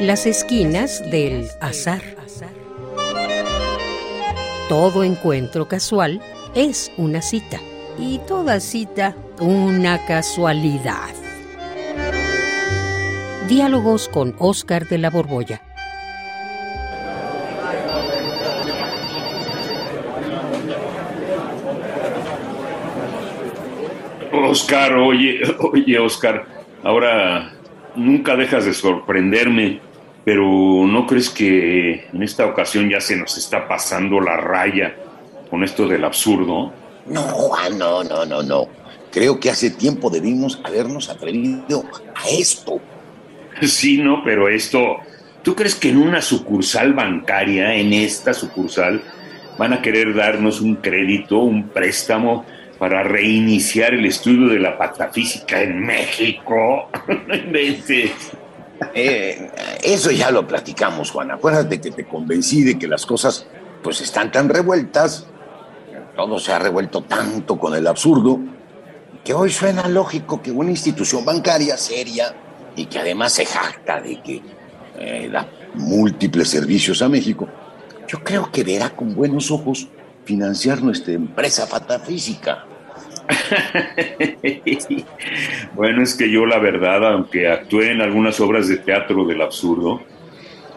Las esquinas del azar. Todo encuentro casual es una cita y toda cita una casualidad. Diálogos con Oscar de la Borbolla. Oscar, oye, oye, Oscar, ahora nunca dejas de sorprenderme, pero ¿no crees que en esta ocasión ya se nos está pasando la raya con esto del absurdo? No, Juan, no, no, no, no. Creo que hace tiempo debimos habernos atrevido a esto. Sí, no, pero esto, ¿tú crees que en una sucursal bancaria, en esta sucursal, van a querer darnos un crédito, un préstamo para reiniciar el estudio de la patafísica en México? eh, eso ya lo platicamos, Juan. Acuérdate que te convencí de que las cosas pues están tan revueltas, todo se ha revuelto tanto con el absurdo, que hoy suena lógico que una institución bancaria seria y que además se jacta de que eh, da múltiples servicios a México, yo creo que verá con buenos ojos financiar nuestra empresa patafísica. bueno, es que yo la verdad, aunque actué en algunas obras de teatro del absurdo,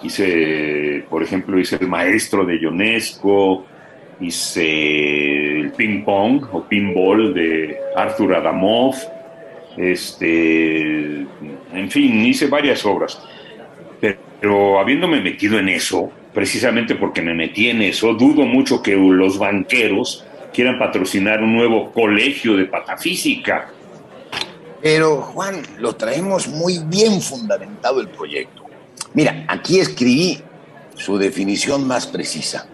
hice, por ejemplo, hice El Maestro de Ionesco, hice el Ping Pong o Pinball de Arthur Adamov, este, en fin, hice varias obras. Pero habiéndome metido en eso, precisamente porque me metí en eso, dudo mucho que los banqueros quieran patrocinar un nuevo colegio de patafísica. Pero Juan, lo traemos muy bien fundamentado el proyecto. Mira, aquí escribí su definición más precisa.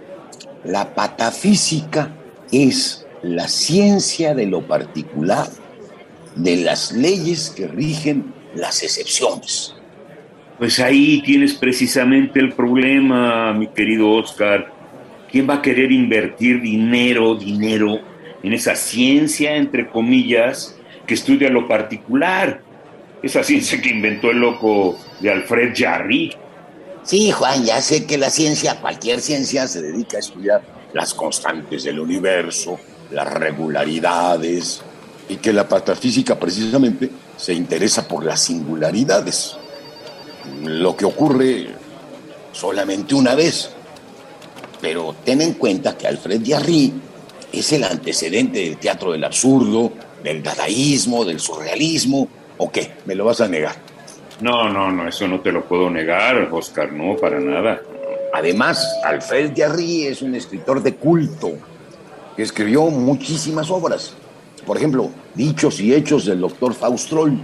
La patafísica es la ciencia de lo particular, de las leyes que rigen las excepciones. Pues ahí tienes precisamente el problema, mi querido Oscar. ¿Quién va a querer invertir dinero, dinero en esa ciencia, entre comillas, que estudia lo particular? Esa ciencia que inventó el loco de Alfred Jarry. Sí, Juan, ya sé que la ciencia, cualquier ciencia, se dedica a estudiar las constantes del universo, las regularidades, y que la patafísica precisamente se interesa por las singularidades. Lo que ocurre solamente una vez, pero ten en cuenta que Alfred Jarry es el antecedente del teatro del absurdo, del dadaísmo, del surrealismo. ¿O qué? ¿Me lo vas a negar? No, no, no, eso no te lo puedo negar, Oscar, no, para nada. Además, Alfred Jarry es un escritor de culto que escribió muchísimas obras. Por ejemplo, Dichos y Hechos del doctor Faustrol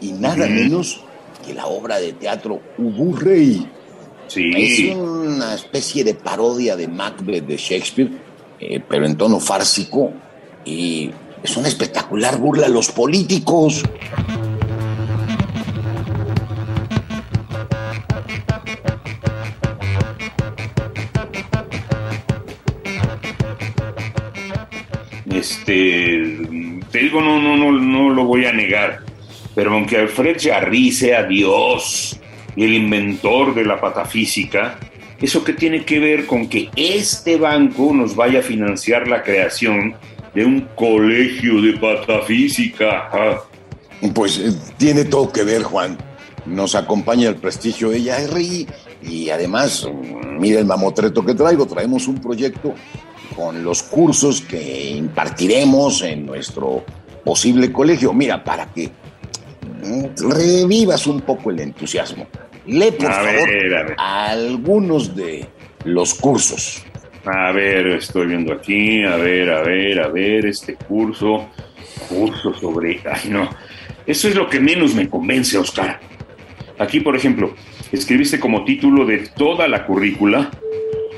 y nada menos que la obra de teatro Ubu Rey Sí. es una especie de parodia de Macbeth de Shakespeare, eh, pero en tono fársico, y es una espectacular burla a los políticos. Este, te digo, no, no, no, no lo voy a negar, pero aunque Alfred Jarry sea Dios el inventor de la patafísica, ¿eso qué tiene que ver con que este banco nos vaya a financiar la creación de un colegio de patafísica? Ah, Pues eh, tiene todo que ver, Juan. Nos acompaña el prestigio de Jarry y además, mira el mamotreto que traigo. Traemos un proyecto con los cursos que impartiremos en nuestro posible colegio. Mira, para que mm, revivas un poco el entusiasmo. Lee, por A favor, ver, a ver. algunos de los cursos. A ver, estoy viendo aquí, a ver, a ver, a ver, este curso, curso sobre... Ay, no, eso es lo que menos me convence, Oscar. Aquí, por ejemplo, escribiste como título de toda la currícula,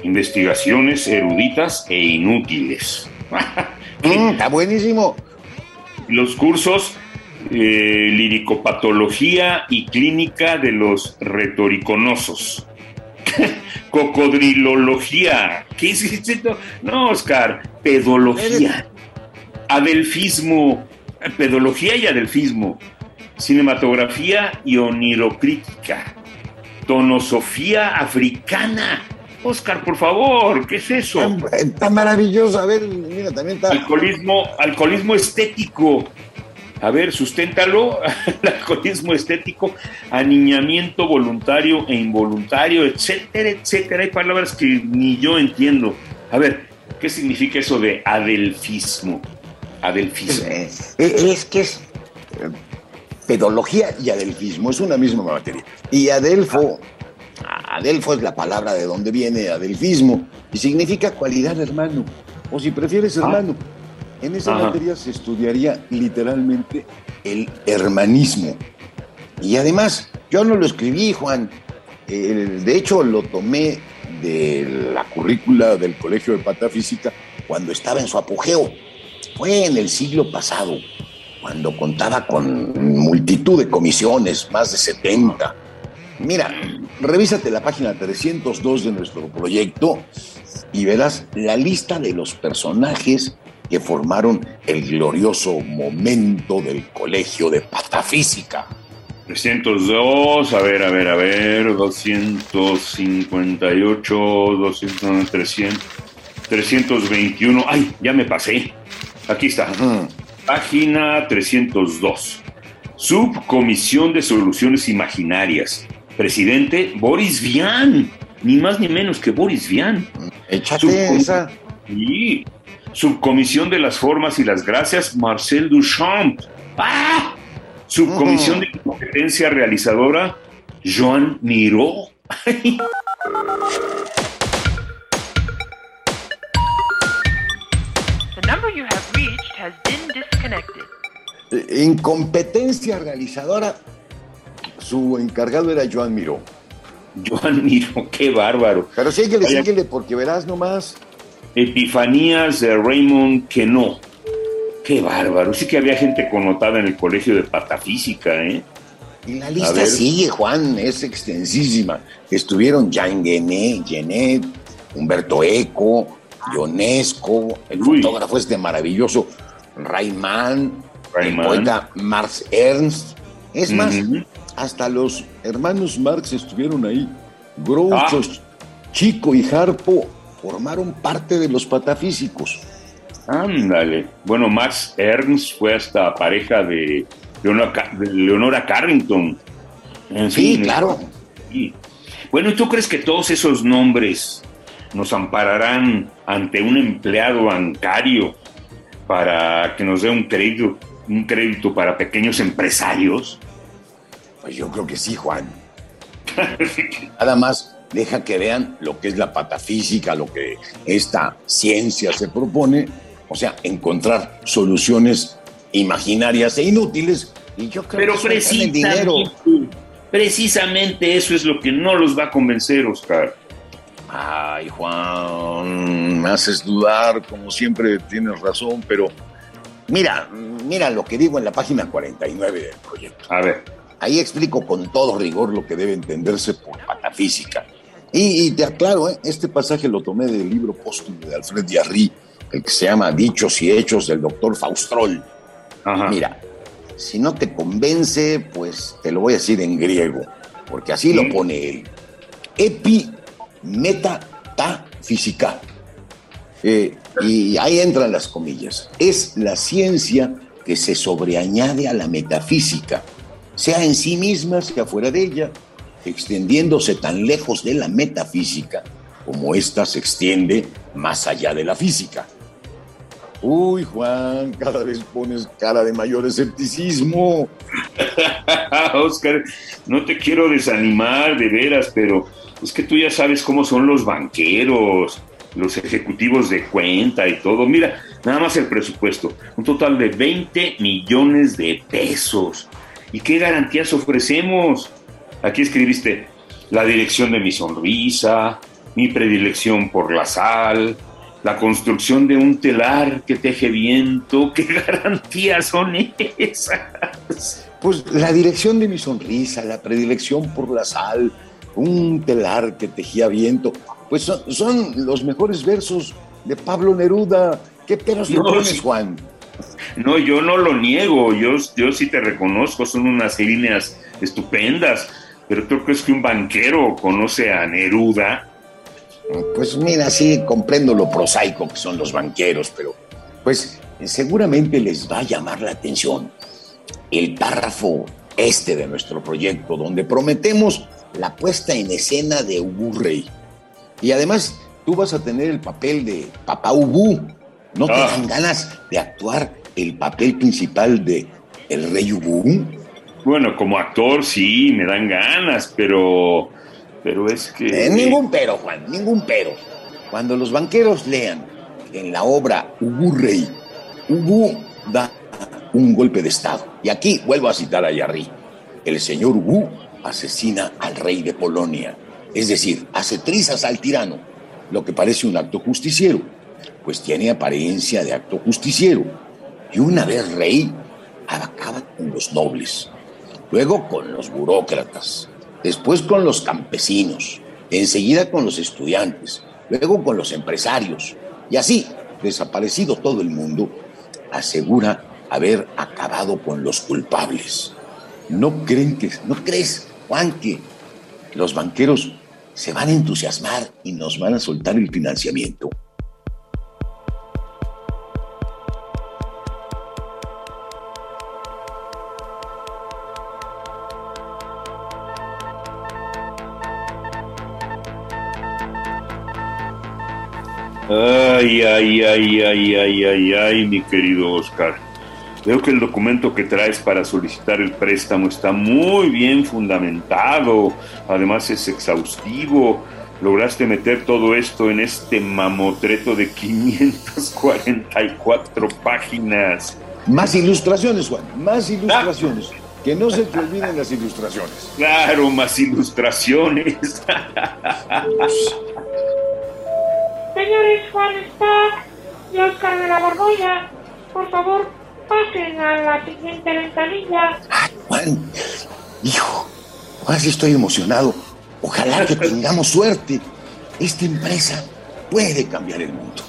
investigaciones eruditas e inútiles. Mm, está buenísimo. Los cursos, eh, liricopatología y clínica de los retoriconosos. Cocodrilología. ¿Qué es esto? No, Oscar, pedología. Adelfismo. Pedología y adelfismo. Cinematografía y onirocrítica. tonosofía africana. Oscar, por favor, ¿qué es eso? Está maravilloso. A ver, mira, también está. Alcoholismo, alcoholismo estético. A ver, susténtalo. alcoholismo estético, aniñamiento voluntario e involuntario, etcétera, etcétera. Hay palabras que ni yo entiendo. A ver, ¿qué significa eso de adelfismo? Adelfismo. Es que es pedología y adelfismo, es una misma materia. Y adelfo, adelfo es la palabra de donde viene adelfismo, y significa cualidad hermano, o si prefieres ah. En esa materia se estudiaría literalmente el hermanismo. Y además, yo no lo escribí, Juan. de hecho, lo tomé de la currícula del Colegio de Patafísica cuando estaba en su apogeo. Fue en el siglo pasado cuando contaba con multitud de comisiones, más de 70. Mira, revísate la página 302 de nuestro proyecto y verás la lista de los personajes que formaron el glorioso momento del Colegio de Patafísica. 302, a ver, a ver, a ver, 258, 200, 300, 321, ay, ya me pasé. Aquí está. Página 302. Subcomisión de Soluciones Imaginarias. Presidente Boris Vian. Ni más ni menos que Boris Vian. Échate esa. Sí. Subcomisión de las Formas y las Gracias, Marcel Duchamp. ¡Ah! Subcomisión de Competencia Realizadora, Joan Miró. En competencia realizadora, su encargado era Joan Miró. Joan Miró, qué bárbaro. Pero síguele, síguele, porque verás nomás. Epifanías de Raymond Queneau. Qué bárbaro. Sí que había gente connotada en el colegio de patafísica, ¿eh? Y la lista sigue, Juan, es extensísima. Estuvieron Jean Genet, Genet, Humberto Eco, Ionesco, el fotógrafo este maravilloso Rayman, el poeta Marx Ernst. Es más, hasta los hermanos Marx estuvieron ahí. Groucho, ah. Chico y Harpo formaron parte de los patafísicos. Ándale. Bueno, Max Ernst fue hasta pareja de Leonora, Carrington. sí, claro. Bueno, ¿y tú crees que todos esos nombres nos ampararán ante un empleado bancario para que nos dé un crédito, un crédito para pequeños empresarios? Pues yo creo que sí, Juan. Nada más deja que vean lo que es la patafísica, lo que esta ciencia se propone, o sea, encontrar soluciones imaginarias e inútiles. Y yo creo Pero precisamente, precisamente eso es lo que no los va a convencer, Oscar. Ay, Juan, me haces dudar, como siempre tienes razón, pero mira, mira lo que digo en la página 49 del proyecto. A ver. Ahí explico con todo rigor lo que debe entenderse por patafísica. Y, te aclaro, ¿eh? este pasaje lo tomé del libro póstumo de Alfred Diarry, el que se llama Dichos y Hechos del doctor Faustrol. Mira, si no te convence, pues te lo voy a decir en griego, porque así lo pone él. Epi meta ta física. Eh, y ahí entran las comillas. Es la ciencia que se sobreañade a la metafísica, sea en sí misma, sea fuera de ella, extendiéndose tan lejos de la metafísica como ésta se extiende más allá de la física. Uy, Juan, cada vez pones cara de mayor escepticismo. Oscar, no te quiero desanimar de veras, pero es que tú ya sabes cómo son los banqueros, los ejecutivos de cuenta y todo. Mira, nada más el presupuesto, un total de 20 millones de pesos. ¿Y qué garantías ofrecemos? Aquí escribiste la dirección de mi sonrisa, mi predilección por la sal, la construcción de un telar que teje viento. ¿Qué garantías son esas? Pues la dirección de mi sonrisa, la predilección por la sal, un telar que tejía viento. Pues son, los mejores versos de Pablo Neruda. ¿Qué pelos no, pones, Juan? No, yo no lo niego, yo, yo sí te reconozco, son unas líneas estupendas. Pero ¿tú crees que un banquero conoce a Neruda? Pues mira, sí, comprendo lo prosaico que son los banqueros, pero pues seguramente les va a llamar la atención el párrafo este de nuestro proyecto, donde prometemos la puesta en escena de Ubu Rey. Y además, tú vas a tener el papel de Papá Ubu. ¿No te ah. dan ganas de actuar el papel principal de el Rey Ubu? Bueno, como actor sí, me dan ganas, pero. Pero es que. Eh, ningún pero, Juan, ningún pero. Cuando los banqueros lean en la obra Ubu Rey, Ubu da un golpe de Estado. Y aquí vuelvo a citar a Yarri. El señor Wu asesina al rey de Polonia, es decir, hace trizas al tirano, lo que parece un acto justiciero, pues tiene apariencia de acto justiciero. Y una vez rey, acaba con los nobles, luego con los burócratas, después con los campesinos, enseguida con los estudiantes, luego con los empresarios, y así, desaparecido todo el mundo, asegura haber acabado con los culpables. ¿No creen que, no crees, Juan, que los banqueros se van a entusiasmar y nos van a soltar el financiamiento? Ay, ay, ay, ay, ay, ay, ay, mi querido Oscar. Veo que el documento que traes para solicitar el préstamo está muy bien fundamentado, además es exhaustivo. Lograste meter todo esto en este mamotreto de 544 páginas. Más ilustraciones, Juan, más ilustraciones. Que no se te olviden las ilustraciones. Claro, más ilustraciones. Señores Juan está y Oscar de la Borgoya, por favor, pasen a la siguiente ventanilla. Ay, Juan, hijo, ahora sí estoy emocionado. Ojalá que tengamos suerte. Esta empresa puede cambiar el mundo.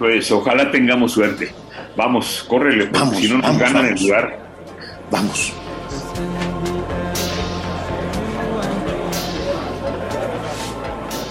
Pues ojalá tengamos suerte. Vamos, córrele, vamos, si no nos ganan el lugar. Vamos.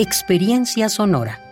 Experiencia Sonora.